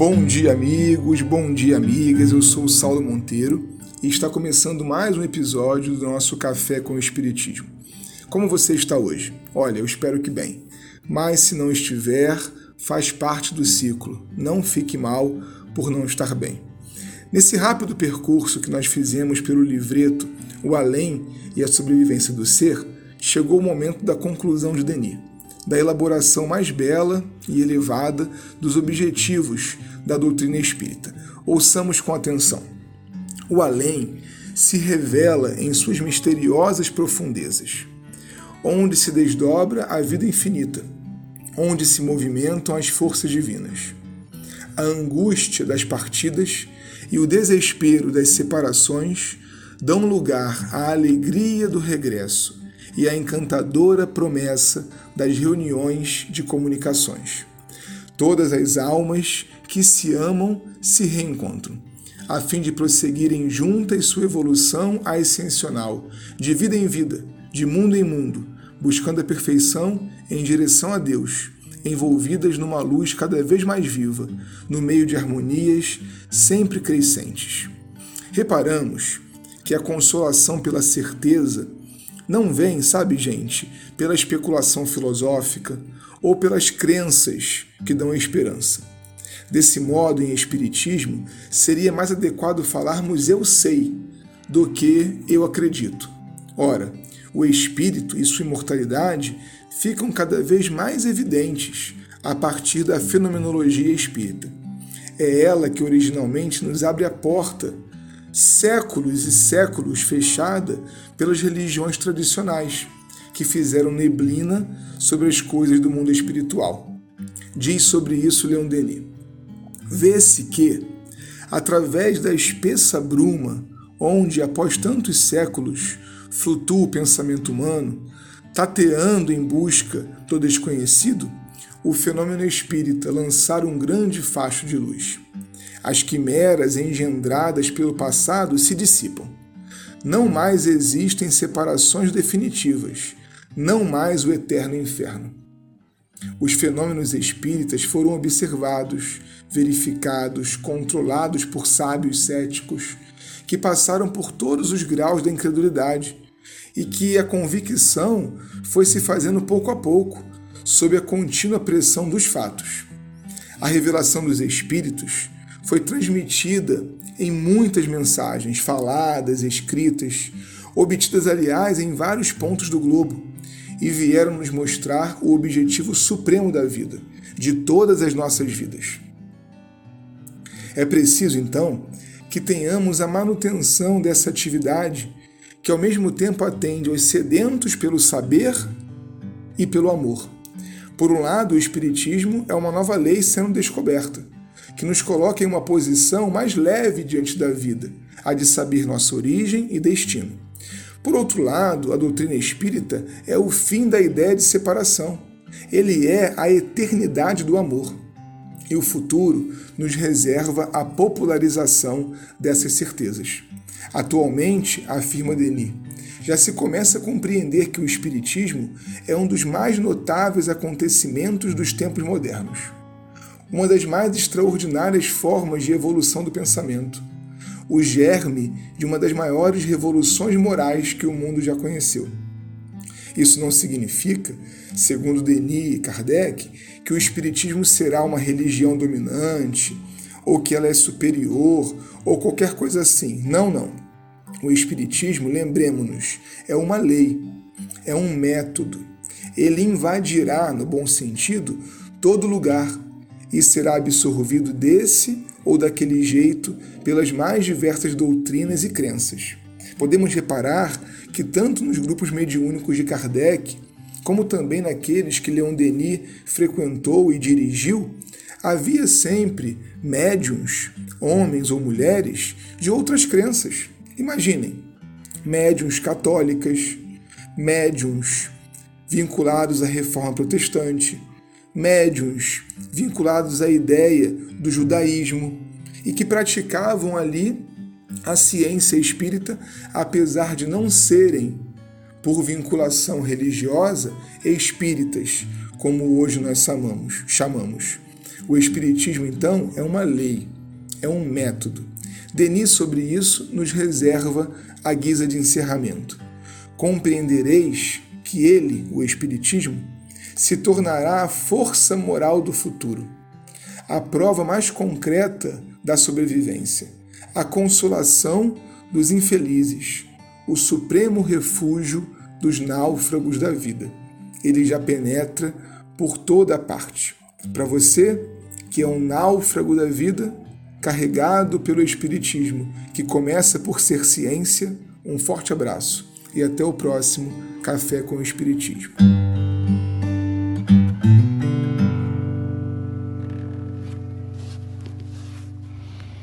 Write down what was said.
Bom dia, amigos, bom dia, amigas. Eu sou o Saulo Monteiro e está começando mais um episódio do nosso Café com o Espiritismo. Como você está hoje? Olha, eu espero que bem. Mas se não estiver, faz parte do ciclo. Não fique mal por não estar bem. Nesse rápido percurso que nós fizemos pelo livreto O Além e a Sobrevivência do Ser, chegou o momento da conclusão de Denis da elaboração mais bela e elevada dos objetivos da doutrina espírita. Ouçamos com atenção. O além se revela em suas misteriosas profundezas, onde se desdobra a vida infinita, onde se movimentam as forças divinas. A angústia das partidas e o desespero das separações dão lugar à alegria do regresso e a encantadora promessa das reuniões de comunicações. Todas as almas que se amam se reencontram, a fim de prosseguirem juntas sua evolução ascensional, de vida em vida, de mundo em mundo, buscando a perfeição em direção a Deus, envolvidas numa luz cada vez mais viva, no meio de harmonias sempre crescentes. Reparamos que a consolação pela certeza não vem, sabe, gente, pela especulação filosófica ou pelas crenças que dão esperança. Desse modo, em Espiritismo, seria mais adequado falarmos eu sei do que eu acredito. Ora, o espírito e sua imortalidade ficam cada vez mais evidentes a partir da fenomenologia espírita. É ela que originalmente nos abre a porta séculos e séculos fechada pelas religiões tradicionais, que fizeram neblina sobre as coisas do mundo espiritual. Diz sobre isso Leon Denis. Vê-se que, através da espessa bruma, onde após tantos séculos flutua o pensamento humano, tateando em busca do desconhecido, o fenômeno espírita lançar um grande facho de luz. As quimeras engendradas pelo passado se dissipam. Não mais existem separações definitivas, não mais o eterno inferno. Os fenômenos espíritas foram observados, verificados, controlados por sábios céticos que passaram por todos os graus da incredulidade e que a convicção foi se fazendo pouco a pouco, sob a contínua pressão dos fatos. A revelação dos espíritos foi transmitida em muitas mensagens faladas, escritas, obtidas, aliás, em vários pontos do globo, e vieram nos mostrar o objetivo supremo da vida, de todas as nossas vidas. É preciso, então, que tenhamos a manutenção dessa atividade que, ao mesmo tempo, atende aos sedentos pelo saber e pelo amor. Por um lado, o Espiritismo é uma nova lei sendo descoberta que nos coloca em uma posição mais leve diante da vida, a de saber nossa origem e destino. Por outro lado, a doutrina espírita é o fim da ideia de separação. Ele é a eternidade do amor. E o futuro nos reserva a popularização dessas certezas. Atualmente, afirma Denis, já se começa a compreender que o Espiritismo é um dos mais notáveis acontecimentos dos tempos modernos uma das mais extraordinárias formas de evolução do pensamento, o germe de uma das maiores revoluções morais que o mundo já conheceu. Isso não significa, segundo Denis e Kardec, que o Espiritismo será uma religião dominante, ou que ela é superior, ou qualquer coisa assim. Não, não. O Espiritismo, lembremos-nos, é uma lei, é um método. Ele invadirá, no bom sentido, todo lugar e será absorvido desse ou daquele jeito pelas mais diversas doutrinas e crenças. Podemos reparar que, tanto nos grupos mediúnicos de Kardec, como também naqueles que Leon Denis frequentou e dirigiu, havia sempre médiums, homens ou mulheres, de outras crenças. Imaginem, médiums católicas, médiums vinculados à reforma protestante, médiuns vinculados à ideia do judaísmo e que praticavam ali a ciência espírita, apesar de não serem, por vinculação religiosa, espíritas, como hoje nós chamamos. chamamos. O Espiritismo, então, é uma lei, é um método. Denis, sobre isso, nos reserva a guisa de encerramento. Compreendereis que ele, o Espiritismo, se tornará a força moral do futuro, a prova mais concreta da sobrevivência, a consolação dos infelizes, o supremo refúgio dos náufragos da vida. Ele já penetra por toda parte. Para você, que é um náufrago da vida, carregado pelo Espiritismo, que começa por ser ciência, um forte abraço e até o próximo Café com o Espiritismo.